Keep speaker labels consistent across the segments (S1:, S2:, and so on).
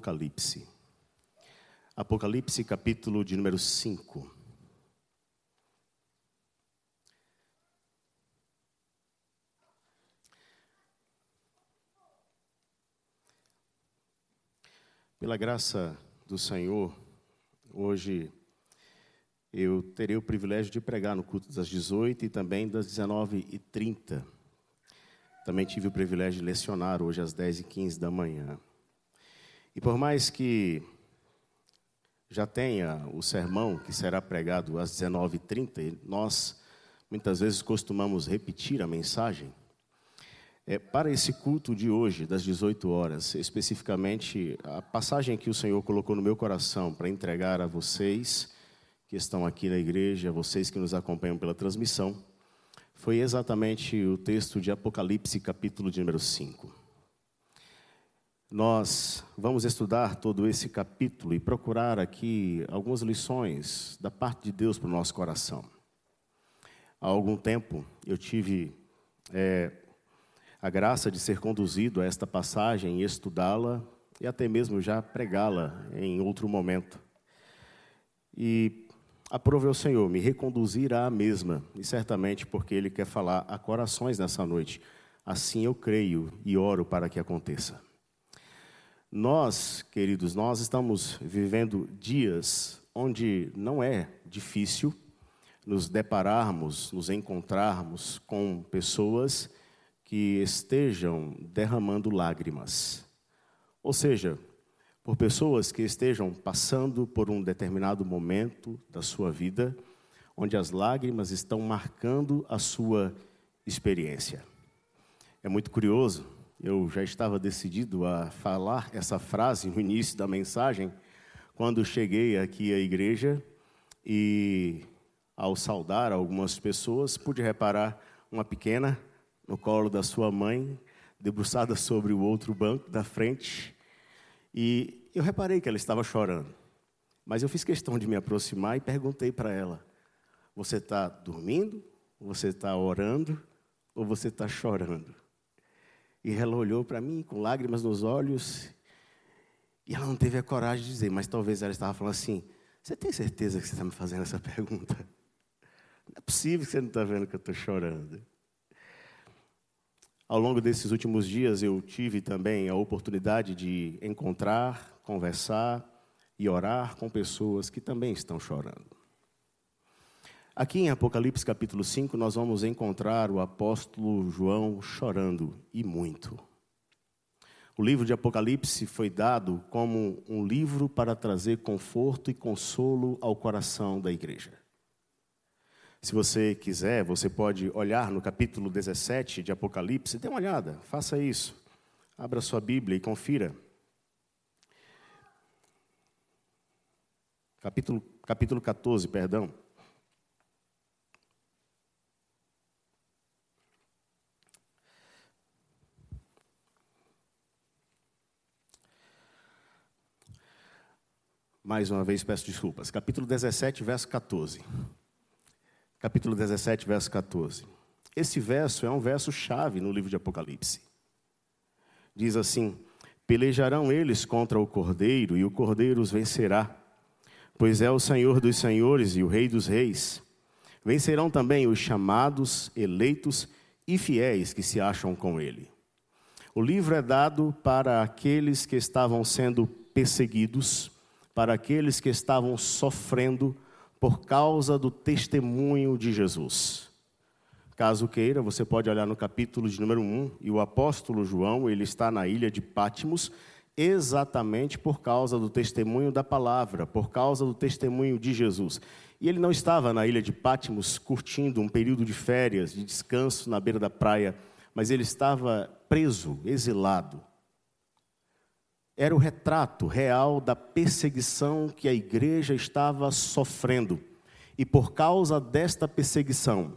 S1: Apocalipse. Apocalipse, capítulo de número 5. Pela graça do Senhor, hoje eu terei o privilégio de pregar no culto das 18 e também das 19h30. Também tive o privilégio de lecionar hoje às 10h15 da manhã. E por mais que já tenha o sermão que será pregado às 19h30, nós muitas vezes costumamos repetir a mensagem. É, para esse culto de hoje, das 18 horas, especificamente, a passagem que o Senhor colocou no meu coração para entregar a vocês que estão aqui na igreja, vocês que nos acompanham pela transmissão, foi exatamente o texto de Apocalipse, capítulo de número 5. Nós vamos estudar todo esse capítulo e procurar aqui algumas lições da parte de Deus para o nosso coração. Há algum tempo eu tive é, a graça de ser conduzido a esta passagem e estudá-la e até mesmo já pregá-la em outro momento. E aprove ao Senhor me reconduzir à mesma, e certamente porque Ele quer falar a corações nessa noite. Assim eu creio e oro para que aconteça. Nós, queridos, nós estamos vivendo dias onde não é difícil nos depararmos, nos encontrarmos com pessoas que estejam derramando lágrimas. Ou seja, por pessoas que estejam passando por um determinado momento da sua vida, onde as lágrimas estão marcando a sua experiência. É muito curioso eu já estava decidido a falar essa frase no início da mensagem, quando cheguei aqui à igreja e, ao saudar algumas pessoas, pude reparar uma pequena no colo da sua mãe, debruçada sobre o outro banco da frente, e eu reparei que ela estava chorando. Mas eu fiz questão de me aproximar e perguntei para ela: Você está dormindo? Você está orando? Ou você está chorando? E ela olhou para mim com lágrimas nos olhos. E ela não teve a coragem de dizer, mas talvez ela estava falando assim: Você tem certeza que você está me fazendo essa pergunta? Não é possível que você não está vendo que eu estou chorando. Ao longo desses últimos dias, eu tive também a oportunidade de encontrar, conversar e orar com pessoas que também estão chorando. Aqui em Apocalipse capítulo 5, nós vamos encontrar o apóstolo João chorando e muito. O livro de Apocalipse foi dado como um livro para trazer conforto e consolo ao coração da igreja. Se você quiser, você pode olhar no capítulo 17 de Apocalipse, dê uma olhada, faça isso. Abra sua Bíblia e confira. Capítulo, capítulo 14, perdão. Mais uma vez peço desculpas. Capítulo 17, verso 14. Capítulo 17, verso 14. Esse verso é um verso chave no livro de Apocalipse. Diz assim: Pelejarão eles contra o cordeiro, e o cordeiro os vencerá, pois é o Senhor dos senhores e o Rei dos reis. Vencerão também os chamados, eleitos e fiéis que se acham com ele. O livro é dado para aqueles que estavam sendo perseguidos para aqueles que estavam sofrendo por causa do testemunho de Jesus. Caso queira, você pode olhar no capítulo de número 1, e o apóstolo João, ele está na ilha de Pátimos, exatamente por causa do testemunho da palavra, por causa do testemunho de Jesus. E ele não estava na ilha de Pátimos curtindo um período de férias, de descanso na beira da praia, mas ele estava preso, exilado era o retrato real da perseguição que a igreja estava sofrendo. E por causa desta perseguição,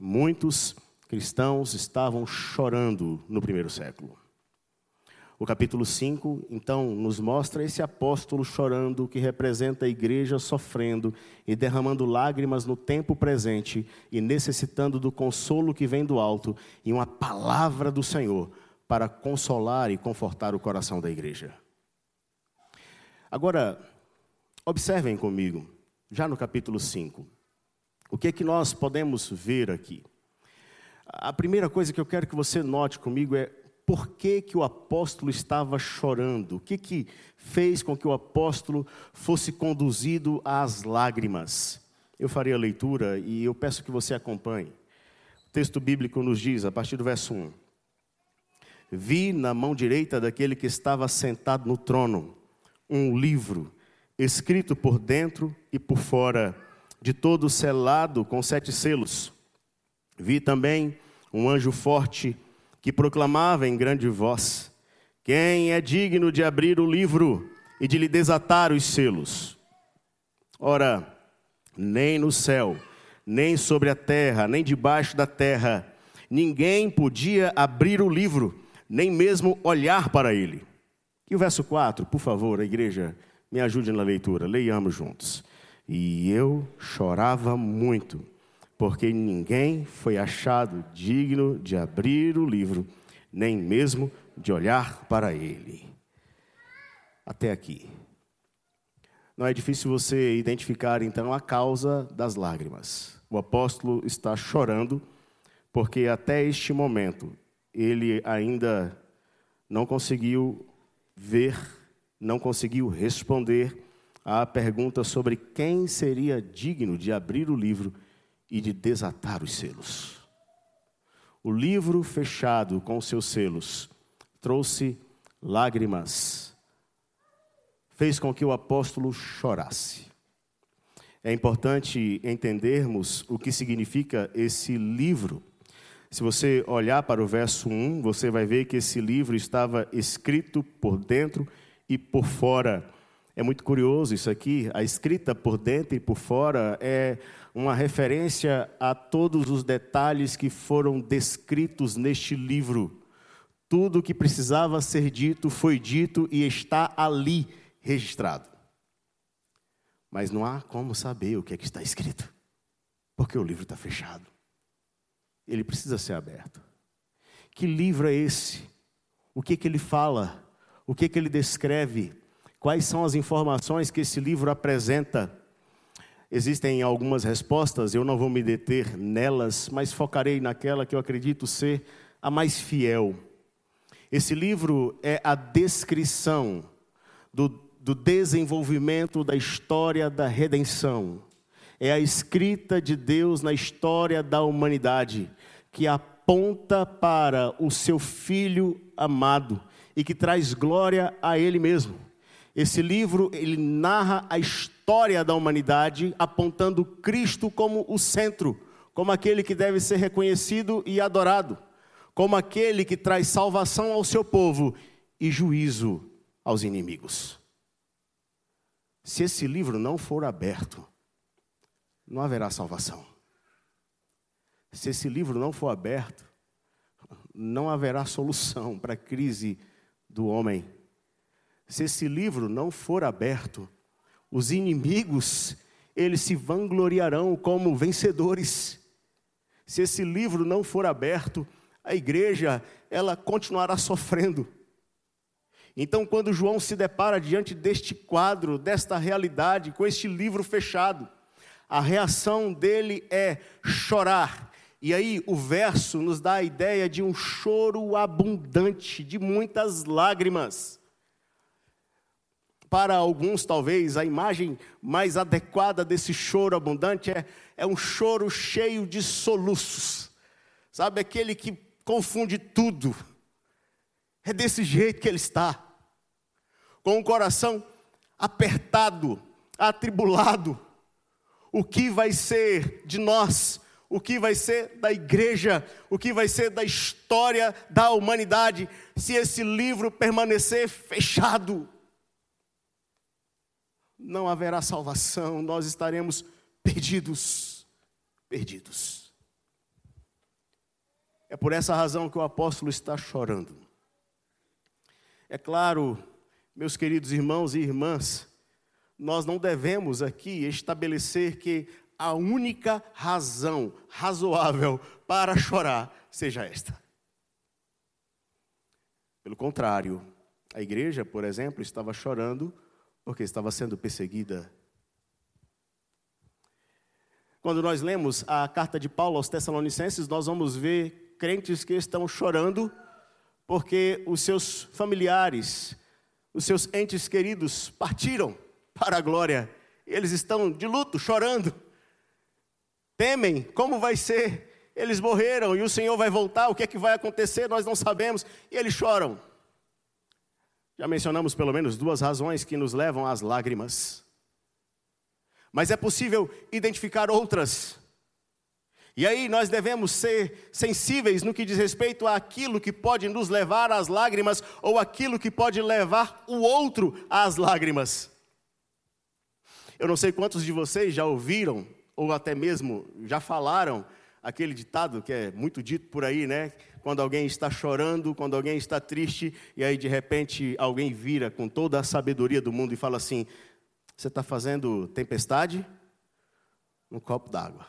S1: muitos cristãos estavam chorando no primeiro século. O capítulo 5, então, nos mostra esse apóstolo chorando, que representa a igreja sofrendo e derramando lágrimas no tempo presente e necessitando do consolo que vem do alto e uma palavra do Senhor para consolar e confortar o coração da igreja. Agora, observem comigo, já no capítulo 5, o que é que nós podemos ver aqui? A primeira coisa que eu quero que você note comigo é por que, que o apóstolo estava chorando? O que, que fez com que o apóstolo fosse conduzido às lágrimas? Eu farei a leitura e eu peço que você acompanhe. O texto bíblico nos diz, a partir do verso 1: Vi na mão direita daquele que estava sentado no trono um livro, escrito por dentro e por fora, de todo selado com sete selos. Vi também um anjo forte que proclamava em grande voz: Quem é digno de abrir o livro e de lhe desatar os selos? Ora, nem no céu, nem sobre a terra, nem debaixo da terra, ninguém podia abrir o livro, nem mesmo olhar para ele. E o verso 4, por favor, a igreja, me ajude na leitura, leiamos juntos. E eu chorava muito porque ninguém foi achado digno de abrir o livro, nem mesmo de olhar para ele. Até aqui. Não é difícil você identificar então a causa das lágrimas. O apóstolo está chorando porque até este momento ele ainda não conseguiu ver, não conseguiu responder à pergunta sobre quem seria digno de abrir o livro e de desatar os selos. O livro fechado com seus selos trouxe lágrimas, fez com que o apóstolo chorasse. É importante entendermos o que significa esse livro. Se você olhar para o verso 1, você vai ver que esse livro estava escrito por dentro e por fora. É muito curioso isso aqui, a escrita por dentro e por fora é uma referência a todos os detalhes que foram descritos neste livro. Tudo o que precisava ser dito foi dito e está ali registrado. Mas não há como saber o que é que está escrito, porque o livro está fechado. Ele precisa ser aberto. Que livro é esse? O que, que ele fala? O que, que ele descreve? Quais são as informações que esse livro apresenta? Existem algumas respostas, eu não vou me deter nelas, mas focarei naquela que eu acredito ser a mais fiel. Esse livro é a descrição do, do desenvolvimento da história da redenção. É a escrita de Deus na história da humanidade, que aponta para o seu Filho amado e que traz glória a Ele mesmo. Esse livro ele narra a história da humanidade, apontando Cristo como o centro, como aquele que deve ser reconhecido e adorado, como aquele que traz salvação ao seu povo e juízo aos inimigos. Se esse livro não for aberto, não haverá salvação. Se esse livro não for aberto, não haverá solução para a crise do homem se esse livro não for aberto, os inimigos, eles se vangloriarão como vencedores. Se esse livro não for aberto, a igreja, ela continuará sofrendo. Então, quando João se depara diante deste quadro, desta realidade, com este livro fechado, a reação dele é chorar. E aí, o verso nos dá a ideia de um choro abundante, de muitas lágrimas. Para alguns, talvez, a imagem mais adequada desse choro abundante é, é um choro cheio de soluços. Sabe, aquele que confunde tudo. É desse jeito que ele está. Com o coração apertado, atribulado. O que vai ser de nós? O que vai ser da igreja? O que vai ser da história da humanidade se esse livro permanecer fechado? não haverá salvação, nós estaremos perdidos, perdidos. É por essa razão que o apóstolo está chorando. É claro, meus queridos irmãos e irmãs, nós não devemos aqui estabelecer que a única razão razoável para chorar seja esta. Pelo contrário, a igreja, por exemplo, estava chorando porque estava sendo perseguida. Quando nós lemos a carta de Paulo aos Tessalonicenses, nós vamos ver crentes que estão chorando porque os seus familiares, os seus entes queridos partiram para a glória. Eles estão de luto, chorando. Temem como vai ser. Eles morreram e o Senhor vai voltar. O que é que vai acontecer? Nós não sabemos. E eles choram. Já mencionamos pelo menos duas razões que nos levam às lágrimas. Mas é possível identificar outras. E aí nós devemos ser sensíveis no que diz respeito àquilo que pode nos levar às lágrimas ou aquilo que pode levar o outro às lágrimas. Eu não sei quantos de vocês já ouviram ou até mesmo já falaram aquele ditado que é muito dito por aí, né? Quando alguém está chorando, quando alguém está triste, e aí de repente alguém vira com toda a sabedoria do mundo e fala assim: Você está fazendo tempestade? Um copo d'água.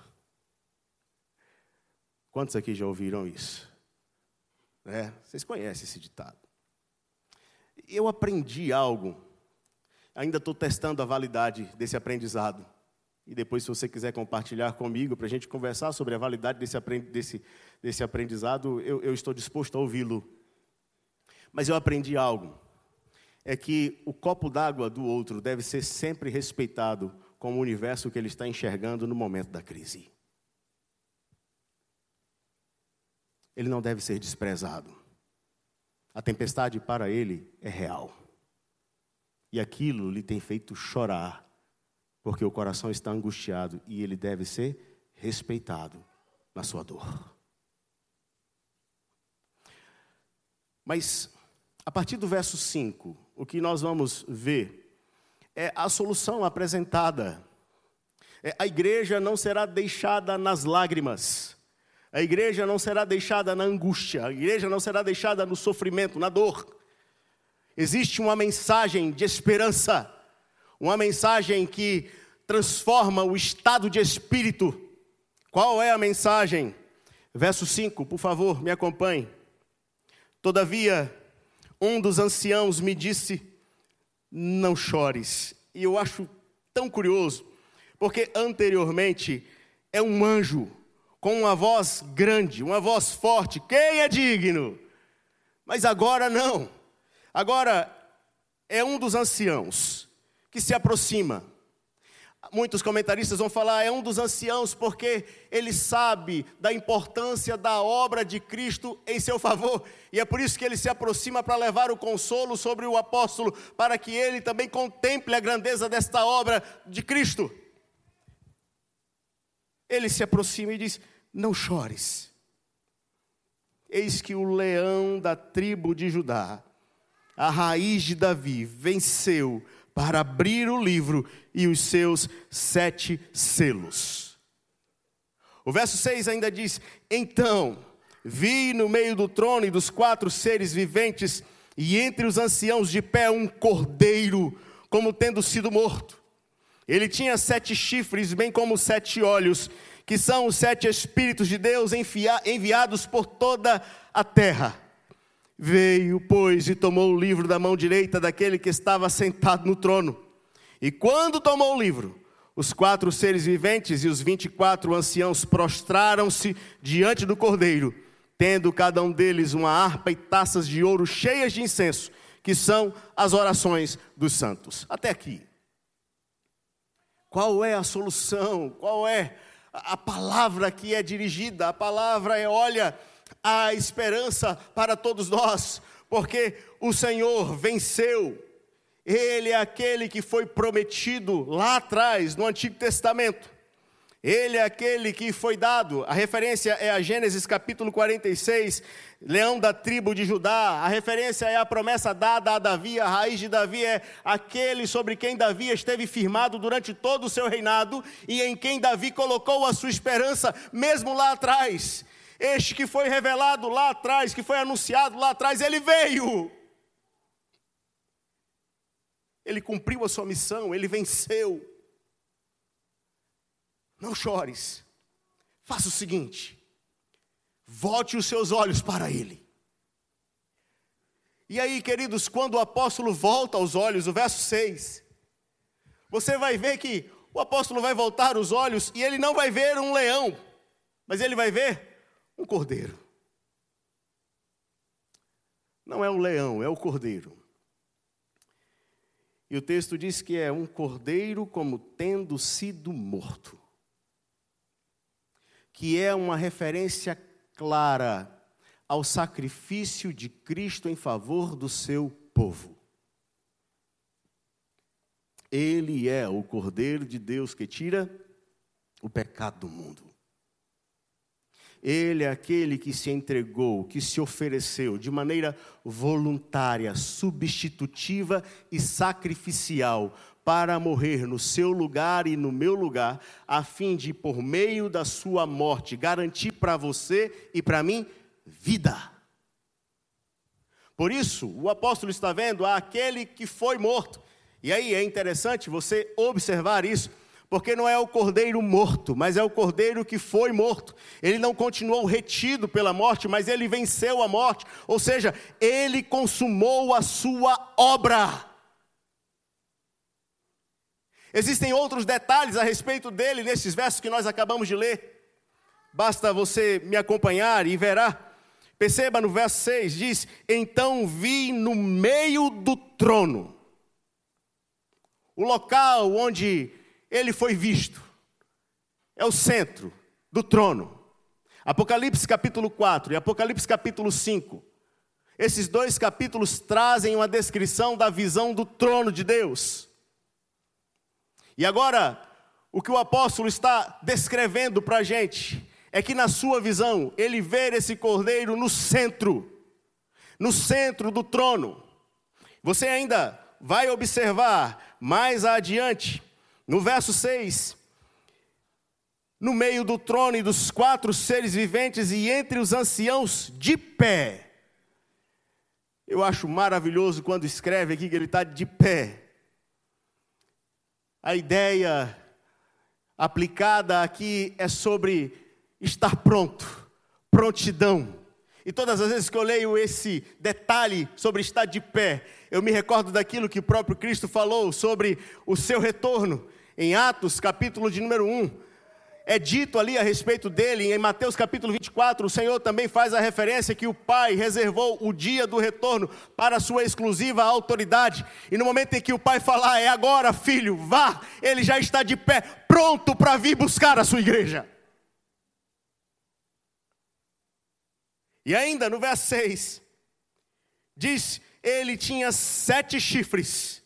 S1: Quantos aqui já ouviram isso? É, vocês conhecem esse ditado. Eu aprendi algo, ainda estou testando a validade desse aprendizado. E depois, se você quiser compartilhar comigo, para a gente conversar sobre a validade desse, desse, desse aprendizado, eu, eu estou disposto a ouvi-lo. Mas eu aprendi algo: é que o copo d'água do outro deve ser sempre respeitado como o universo que ele está enxergando no momento da crise. Ele não deve ser desprezado. A tempestade para ele é real. E aquilo lhe tem feito chorar porque o coração está angustiado e ele deve ser respeitado na sua dor. Mas, a partir do verso 5, o que nós vamos ver é a solução apresentada. É, a igreja não será deixada nas lágrimas, a igreja não será deixada na angústia, a igreja não será deixada no sofrimento, na dor. Existe uma mensagem de esperança, uma mensagem que transforma o estado de espírito. Qual é a mensagem? Verso 5, por favor, me acompanhe. Todavia, um dos anciãos me disse: Não chores. E eu acho tão curioso, porque anteriormente é um anjo com uma voz grande, uma voz forte. Quem é digno? Mas agora não. Agora é um dos anciãos que se aproxima. Muitos comentaristas vão falar, é um dos anciãos, porque ele sabe da importância da obra de Cristo em seu favor, e é por isso que ele se aproxima para levar o consolo sobre o apóstolo, para que ele também contemple a grandeza desta obra de Cristo. Ele se aproxima e diz: Não chores, eis que o leão da tribo de Judá, a raiz de Davi, venceu para abrir o livro e os seus sete selos. O verso 6 ainda diz: Então vi no meio do trono e dos quatro seres viventes, e entre os anciãos de pé, um cordeiro, como tendo sido morto. Ele tinha sete chifres, bem como sete olhos, que são os sete Espíritos de Deus enviados por toda a terra. Veio, pois, e tomou o livro da mão direita daquele que estava sentado no trono. E quando tomou o livro, os quatro seres viventes e os vinte e quatro anciãos prostraram-se diante do cordeiro, tendo cada um deles uma harpa e taças de ouro cheias de incenso, que são as orações dos santos. Até aqui. Qual é a solução? Qual é a palavra que é dirigida? A palavra é: olha, a esperança para todos nós, porque o Senhor venceu. Ele é aquele que foi prometido lá atrás, no Antigo Testamento. Ele é aquele que foi dado, a referência é a Gênesis capítulo 46, leão da tribo de Judá, a referência é a promessa dada a Davi, a raiz de Davi é aquele sobre quem Davi esteve firmado durante todo o seu reinado e em quem Davi colocou a sua esperança, mesmo lá atrás. Este que foi revelado lá atrás, que foi anunciado lá atrás, ele veio. Ele cumpriu a sua missão, ele venceu. Não chores. Faça o seguinte: volte os seus olhos para ele. E aí, queridos, quando o apóstolo volta aos olhos, o verso 6, você vai ver que o apóstolo vai voltar os olhos e ele não vai ver um leão, mas ele vai ver um cordeiro. Não é o leão, é o cordeiro. E o texto diz que é um cordeiro como tendo sido morto. Que é uma referência clara ao sacrifício de Cristo em favor do seu povo. Ele é o cordeiro de Deus que tira o pecado do mundo. Ele é aquele que se entregou, que se ofereceu de maneira voluntária, substitutiva e sacrificial para morrer no seu lugar e no meu lugar, a fim de, por meio da sua morte, garantir para você e para mim vida. Por isso, o apóstolo está vendo aquele que foi morto. E aí é interessante você observar isso porque não é o cordeiro morto, mas é o cordeiro que foi morto. Ele não continuou retido pela morte, mas ele venceu a morte, ou seja, ele consumou a sua obra. Existem outros detalhes a respeito dele nesses versos que nós acabamos de ler. Basta você me acompanhar e verá. Perceba no verso 6, diz: Então vi no meio do trono, o local onde ele foi visto. É o centro do trono. Apocalipse capítulo 4 e Apocalipse capítulo 5. Esses dois capítulos trazem uma descrição da visão do trono de Deus. E agora, o que o apóstolo está descrevendo para a gente é que, na sua visão, ele vê esse cordeiro no centro, no centro do trono. Você ainda vai observar mais adiante no verso 6, no meio do trono e dos quatro seres viventes e entre os anciãos de pé. Eu acho maravilhoso quando escreve aqui que ele está de pé. A ideia aplicada aqui é sobre estar pronto, prontidão. E todas as vezes que eu leio esse detalhe sobre estar de pé, eu me recordo daquilo que o próprio Cristo falou sobre o seu retorno em Atos, capítulo de número 1, é dito ali a respeito dele, em Mateus capítulo 24, o Senhor também faz a referência que o Pai reservou o dia do retorno para a sua exclusiva autoridade. E no momento em que o Pai falar, é agora, filho, vá, ele já está de pé, pronto para vir buscar a sua igreja. E ainda no verso 6, diz: ele tinha sete chifres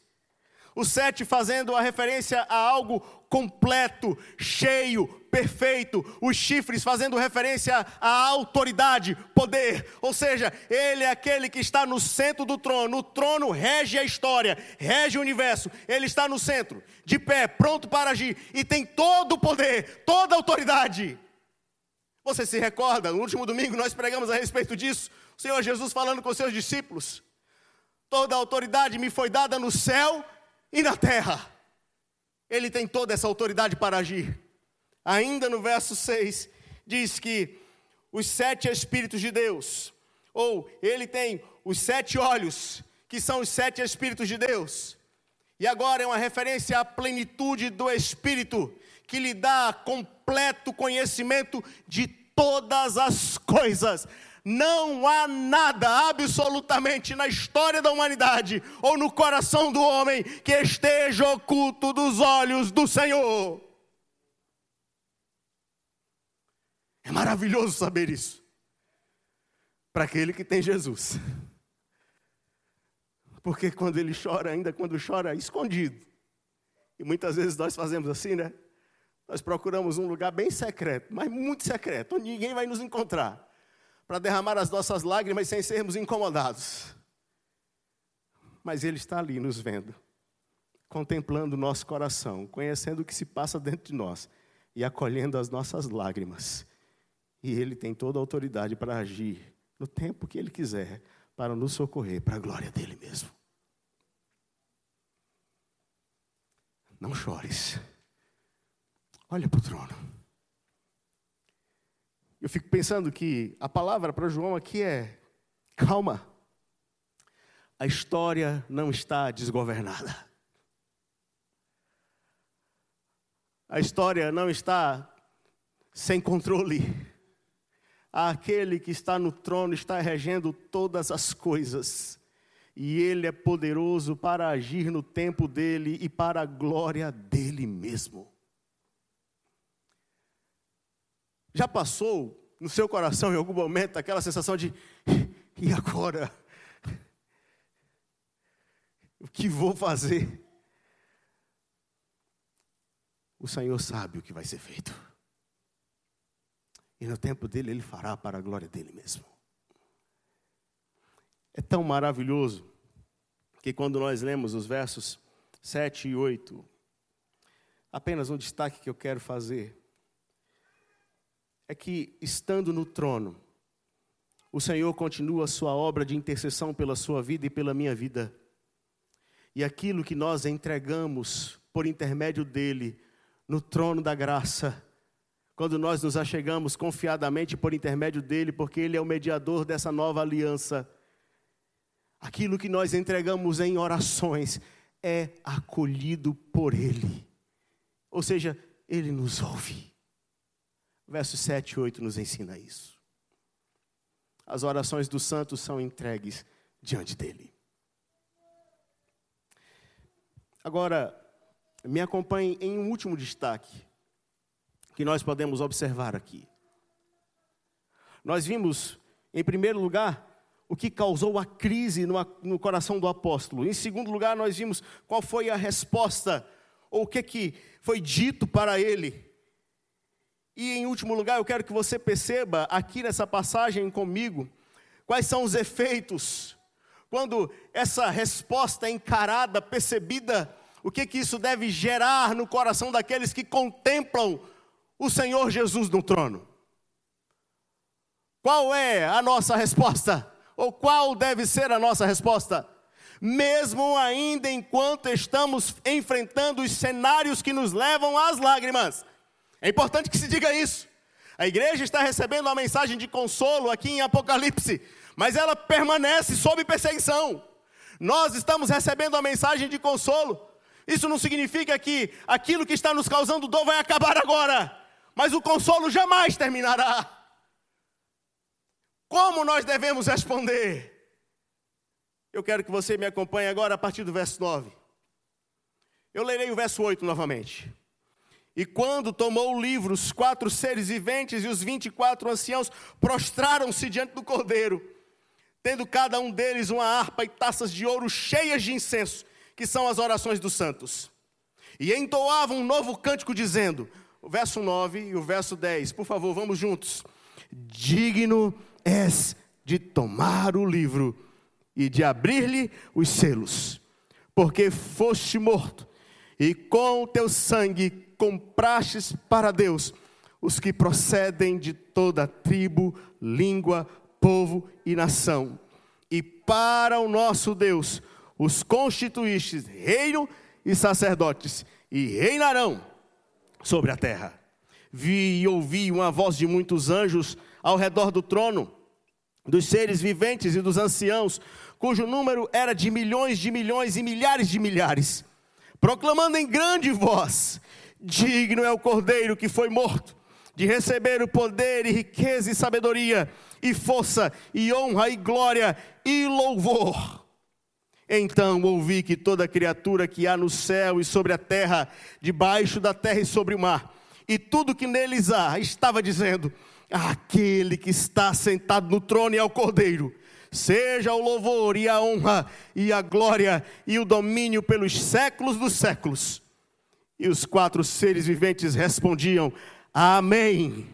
S1: o sete fazendo a referência a algo completo, cheio, perfeito. Os chifres fazendo referência à autoridade, poder. Ou seja, ele é aquele que está no centro do trono. O trono rege a história, rege o universo. Ele está no centro, de pé, pronto para agir e tem todo o poder, toda a autoridade. Você se recorda, no último domingo nós pregamos a respeito disso. O Senhor Jesus falando com seus discípulos: Toda a autoridade me foi dada no céu e na terra. Ele tem toda essa autoridade para agir. Ainda no verso 6, diz que os sete Espíritos de Deus, ou ele tem os sete olhos, que são os sete Espíritos de Deus. E agora é uma referência à plenitude do Espírito, que lhe dá completo conhecimento de todas as coisas. Não há nada absolutamente na história da humanidade ou no coração do homem que esteja oculto dos olhos do Senhor. É maravilhoso saber isso. Para aquele que tem Jesus. Porque quando ele chora, ainda quando chora escondido. E muitas vezes nós fazemos assim, né? Nós procuramos um lugar bem secreto, mas muito secreto, onde ninguém vai nos encontrar para derramar as nossas lágrimas sem sermos incomodados. Mas Ele está ali nos vendo, contemplando o nosso coração, conhecendo o que se passa dentro de nós e acolhendo as nossas lágrimas. E Ele tem toda a autoridade para agir no tempo que Ele quiser, para nos socorrer, para a glória dele mesmo. Não chores. Olha para o trono. Eu fico pensando que a palavra para João aqui é: calma, a história não está desgovernada. A história não está sem controle. Aquele que está no trono está regendo todas as coisas. E ele é poderoso para agir no tempo dele e para a glória dele mesmo. Já passou no seu coração em algum momento aquela sensação de e agora? O que vou fazer? O Senhor sabe o que vai ser feito. E no tempo dele, ele fará para a glória dele mesmo. É tão maravilhoso que quando nós lemos os versos 7 e 8, apenas um destaque que eu quero fazer é que, estando no trono, o Senhor continua a sua obra de intercessão pela sua vida e pela minha vida. E aquilo que nós entregamos por intermédio dele no trono da graça, quando nós nos achegamos confiadamente por intermédio dele, porque ele é o mediador dessa nova aliança. Aquilo que nós entregamos em orações é acolhido por ele. Ou seja, ele nos ouve. Versos 7 e 8 nos ensina isso. As orações dos santos são entregues diante dele. Agora, me acompanhe em um último destaque que nós podemos observar aqui. Nós vimos, em primeiro lugar, o que causou a crise no, no, coração do apóstolo. Em segundo lugar, nós vimos qual foi a resposta, ou o que, que foi dito para ele. E em último lugar, eu quero que você perceba aqui nessa passagem comigo, quais são os efeitos, quando essa resposta é encarada, percebida, o que, que isso deve gerar no coração daqueles que contemplam o Senhor Jesus no trono? Qual é a nossa resposta? Ou qual deve ser a nossa resposta? Mesmo ainda enquanto estamos enfrentando os cenários que nos levam às lágrimas. É importante que se diga isso. A igreja está recebendo uma mensagem de consolo aqui em Apocalipse, mas ela permanece sob perseguição. Nós estamos recebendo a mensagem de consolo. Isso não significa que aquilo que está nos causando dor vai acabar agora mas o consolo jamais terminará. Como nós devemos responder? Eu quero que você me acompanhe agora a partir do verso 9. Eu lerei o verso 8 novamente. E quando tomou o livro, os quatro seres viventes e os vinte e quatro anciãos prostraram-se diante do cordeiro, tendo cada um deles uma harpa e taças de ouro cheias de incenso, que são as orações dos santos. E entoavam um novo cântico, dizendo: o verso 9 e o verso 10. Por favor, vamos juntos. Digno és de tomar o livro e de abrir-lhe os selos, porque foste morto, e com o teu sangue comprastes para Deus os que procedem de toda tribo, língua, povo e nação. E para o nosso Deus os constituístes reino e sacerdotes, e reinarão sobre a terra. Vi e ouvi uma voz de muitos anjos ao redor do trono, dos seres viventes e dos anciãos, cujo número era de milhões de milhões e milhares de milhares, proclamando em grande voz: Digno é o cordeiro que foi morto, de receber o poder e riqueza e sabedoria, e força e honra e glória e louvor então ouvi que toda criatura que há no céu e sobre a terra, debaixo da terra e sobre o mar, e tudo que neles há, estava dizendo: Aquele que está sentado no trono e ao cordeiro, seja o louvor e a honra e a glória e o domínio pelos séculos dos séculos. E os quatro seres viventes respondiam: Amém.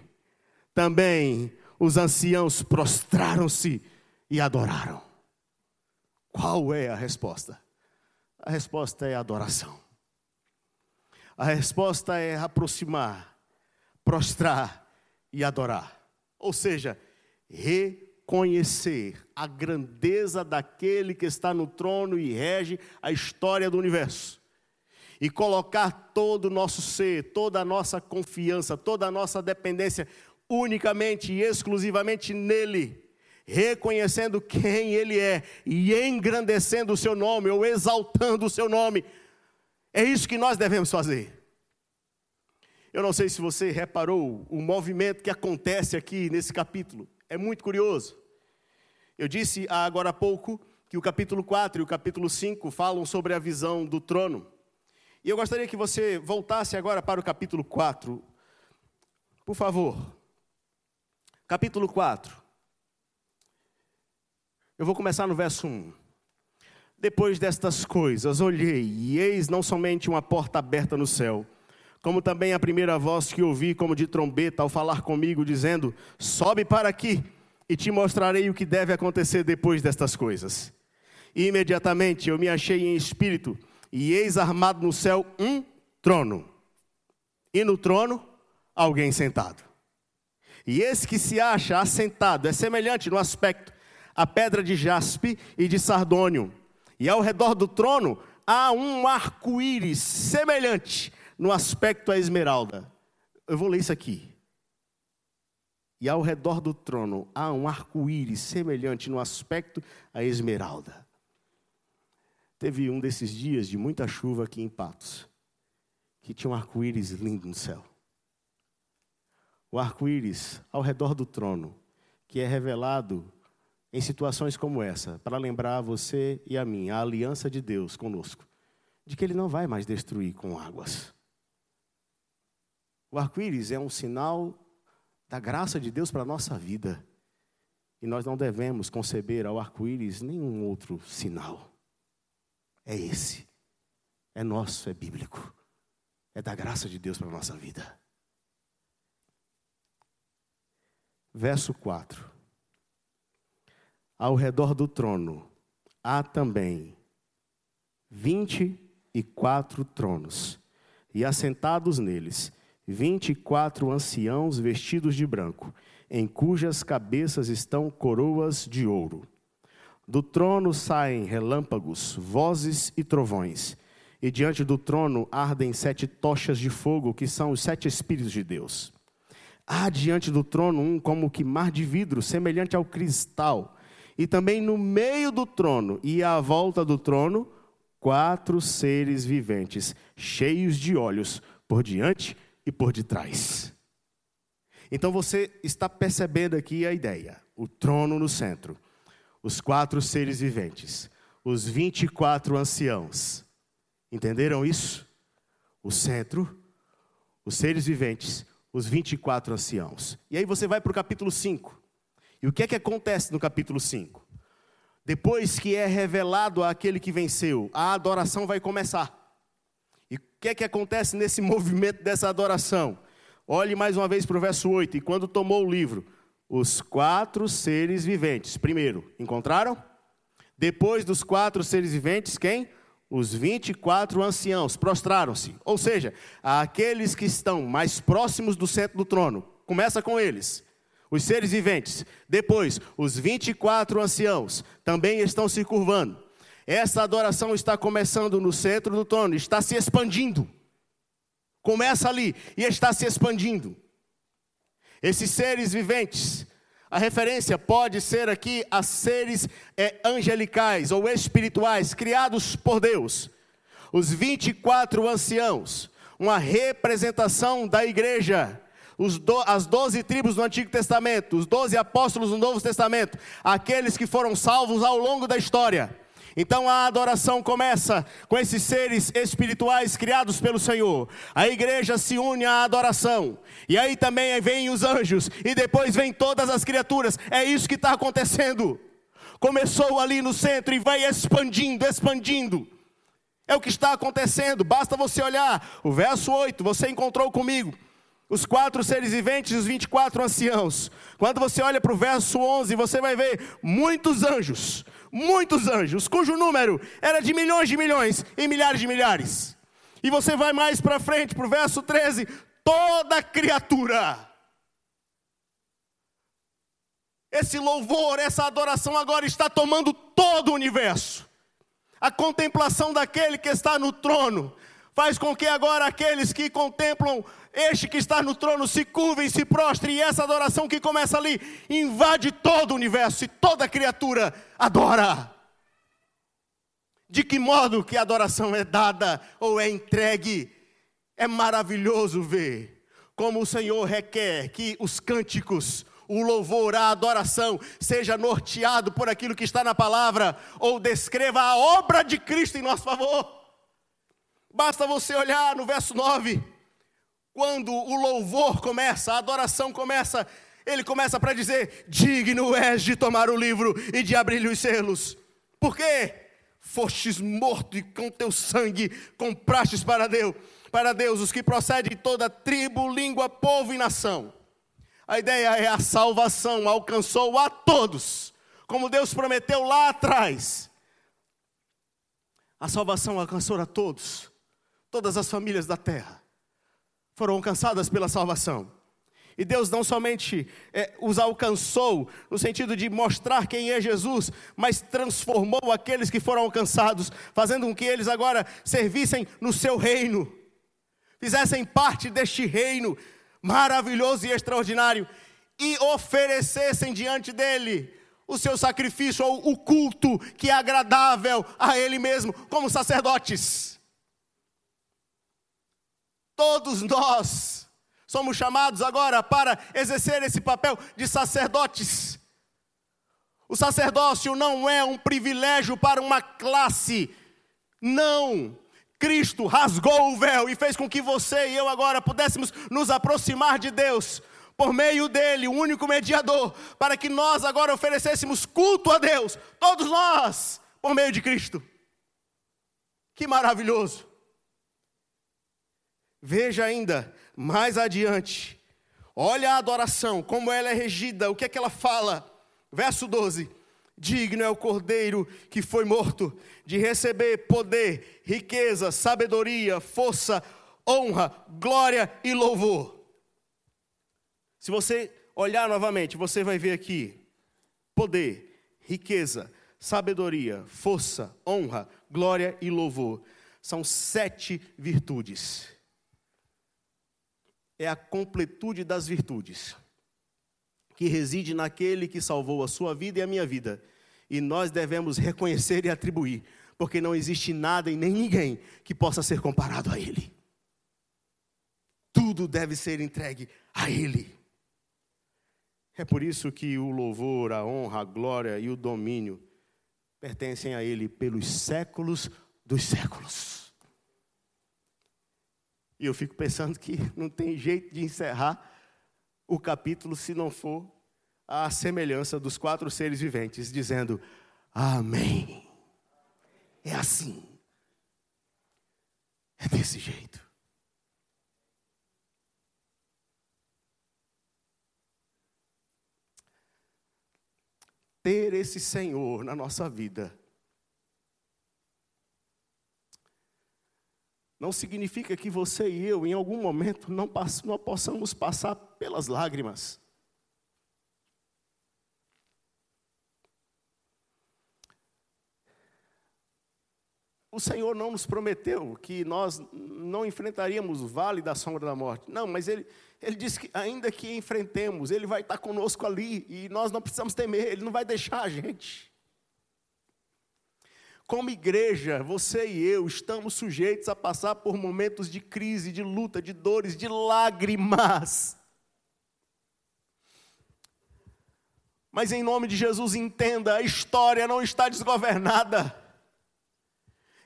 S1: Também os anciãos prostraram-se e adoraram. Qual é a resposta? A resposta é adoração. A resposta é aproximar, prostrar e adorar. Ou seja, reconhecer a grandeza daquele que está no trono e rege a história do universo. E colocar todo o nosso ser, toda a nossa confiança, toda a nossa dependência unicamente e exclusivamente nele reconhecendo quem Ele é e engrandecendo o seu nome ou exaltando o seu nome. É isso que nós devemos fazer. Eu não sei se você reparou o movimento que acontece aqui nesse capítulo. É muito curioso. Eu disse agora há pouco que o capítulo 4 e o capítulo 5 falam sobre a visão do trono. E eu gostaria que você voltasse agora para o capítulo 4. Por favor. Capítulo 4. Eu vou começar no verso 1. Depois destas coisas, olhei, e eis não somente uma porta aberta no céu, como também a primeira voz que ouvi, como de trombeta, ao falar comigo, dizendo: Sobe para aqui, e te mostrarei o que deve acontecer depois destas coisas. E imediatamente eu me achei em espírito, e eis armado no céu um trono, e no trono alguém sentado. E esse que se acha assentado é semelhante no aspecto à pedra de jaspe e de sardônio, e ao redor do trono há um arco-íris semelhante no aspecto à esmeralda. Eu vou ler isso aqui. E ao redor do trono há um arco-íris semelhante no aspecto à esmeralda. Teve um desses dias de muita chuva aqui em Patos, que tinha um arco-íris lindo no céu. O arco-íris ao redor do trono, que é revelado em situações como essa, para lembrar você e a mim a aliança de Deus conosco, de que Ele não vai mais destruir com águas. O arco-íris é um sinal da graça de Deus para a nossa vida. E nós não devemos conceber ao arco-íris nenhum outro sinal é esse. É nosso, é bíblico. É da graça de Deus para a nossa vida. Verso 4. Ao redor do trono há também vinte e quatro tronos, e assentados neles vinte e quatro anciãos vestidos de branco, em cujas cabeças estão coroas de ouro. Do trono saem relâmpagos, vozes e trovões, e diante do trono ardem sete tochas de fogo, que são os sete Espíritos de Deus. Há diante do trono um como que mar de vidro, semelhante ao cristal, e também no meio do trono e à volta do trono, quatro seres viventes, cheios de olhos, por diante e por detrás. Então você está percebendo aqui a ideia: o trono no centro os quatro seres viventes, os 24 anciãos. Entenderam isso? O centro, os seres viventes, os 24 anciãos. E aí você vai para o capítulo 5. E o que é que acontece no capítulo 5? Depois que é revelado aquele que venceu, a adoração vai começar. E o que é que acontece nesse movimento dessa adoração? Olhe mais uma vez para o verso 8. E quando tomou o livro, os quatro seres viventes. Primeiro, encontraram? Depois dos quatro seres viventes, quem? Os 24 anciãos prostraram-se. Ou seja, aqueles que estão mais próximos do centro do trono. Começa com eles. Os seres viventes. Depois, os 24 anciãos também estão se curvando. Essa adoração está começando no centro do trono, está se expandindo. Começa ali e está se expandindo. Esses seres viventes, a referência pode ser aqui a seres é, angelicais ou espirituais criados por Deus. Os 24 anciãos, uma representação da igreja. Do, as doze tribos do Antigo Testamento, os doze apóstolos do Novo Testamento, aqueles que foram salvos ao longo da história. Então a adoração começa com esses seres espirituais criados pelo Senhor. A igreja se une à adoração. E aí também vêm os anjos. E depois vêm todas as criaturas. É isso que está acontecendo. Começou ali no centro e vai expandindo, expandindo. É o que está acontecendo. Basta você olhar o verso 8. Você encontrou comigo os quatro seres viventes e os 24 anciãos. Quando você olha para o verso 11, você vai ver muitos anjos muitos anjos, cujo número era de milhões de milhões e milhares de milhares. E você vai mais para frente, para o verso 13: toda criatura. Esse louvor, essa adoração agora está tomando todo o universo. A contemplação daquele que está no trono faz com que agora aqueles que contemplam este que está no trono se curvem, se prostrem, e essa adoração que começa ali invade todo o universo e toda criatura adora. De que modo que a adoração é dada ou é entregue? É maravilhoso ver como o Senhor requer que os cânticos, o louvor, a adoração seja norteado por aquilo que está na palavra, ou descreva a obra de Cristo em nosso favor. Basta você olhar no verso 9, quando o louvor começa, a adoração começa, ele começa para dizer: Digno és de tomar o livro e de abrir-lhe os selos. Por quê? Fostes morto e com teu sangue comprastes para Deus, para Deus os que procedem de toda tribo, língua, povo e nação. A ideia é a salvação alcançou a todos, como Deus prometeu lá atrás. A salvação alcançou a todos, todas as famílias da terra foram alcançadas pela salvação. E Deus não somente é, os alcançou, no sentido de mostrar quem é Jesus, mas transformou aqueles que foram alcançados, fazendo com que eles agora servissem no seu reino, fizessem parte deste reino maravilhoso e extraordinário, e oferecessem diante dele o seu sacrifício ou o culto que é agradável a ele mesmo, como sacerdotes. Todos nós somos chamados agora para exercer esse papel de sacerdotes. O sacerdócio não é um privilégio para uma classe, não. Cristo rasgou o véu e fez com que você e eu agora pudéssemos nos aproximar de Deus por meio dele, o único mediador, para que nós agora oferecêssemos culto a Deus, todos nós, por meio de Cristo. Que maravilhoso! Veja ainda mais adiante. Olha a adoração, como ela é regida, o que é que ela fala. Verso 12: Digno é o cordeiro que foi morto de receber poder, riqueza, sabedoria, força, honra, glória e louvor. Se você olhar novamente, você vai ver aqui poder, riqueza, sabedoria, força, honra, glória e louvor. São sete virtudes é a completude das virtudes, que reside naquele que salvou a sua vida e a minha vida. E nós devemos reconhecer e atribuir, porque não existe nada e nem ninguém que possa ser comparado a Ele. Tudo deve ser entregue a Ele. É por isso que o louvor, a honra, a glória e o domínio pertencem a Ele pelos séculos dos séculos. E eu fico pensando que não tem jeito de encerrar o capítulo se não for a semelhança dos quatro seres viventes, dizendo: Amém. É assim. É desse jeito. Ter esse Senhor na nossa vida não significa que você e eu, em algum momento, não, não possamos passar pelas lágrimas. O Senhor não nos prometeu que nós não enfrentaríamos o vale da sombra da morte. Não, mas Ele, ele disse que ainda que enfrentemos, Ele vai estar conosco ali e nós não precisamos temer, Ele não vai deixar a gente. Como igreja, você e eu estamos sujeitos a passar por momentos de crise, de luta, de dores, de lágrimas. Mas em nome de Jesus, entenda: a história não está desgovernada.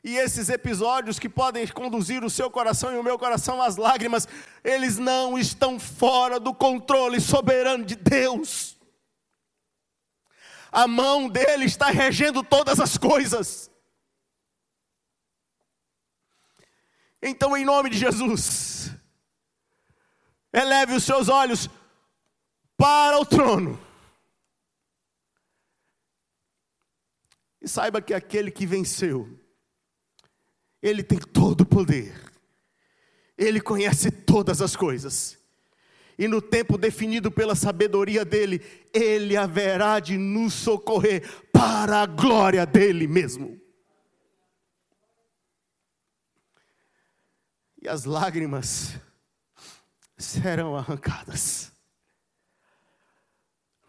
S1: E esses episódios que podem conduzir o seu coração e o meu coração às lágrimas, eles não estão fora do controle soberano de Deus. A mão dele está regendo todas as coisas. Então, em nome de Jesus, eleve os seus olhos para o trono. E saiba que aquele que venceu, ele tem todo o poder, ele conhece todas as coisas, e no tempo definido pela sabedoria dele, ele haverá de nos socorrer para a glória dele mesmo. E as lágrimas serão arrancadas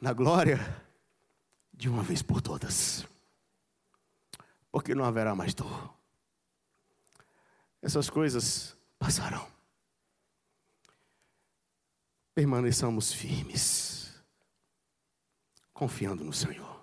S1: na glória de uma vez por todas, porque não haverá mais dor. Essas coisas passarão. permaneçamos firmes, confiando no Senhor.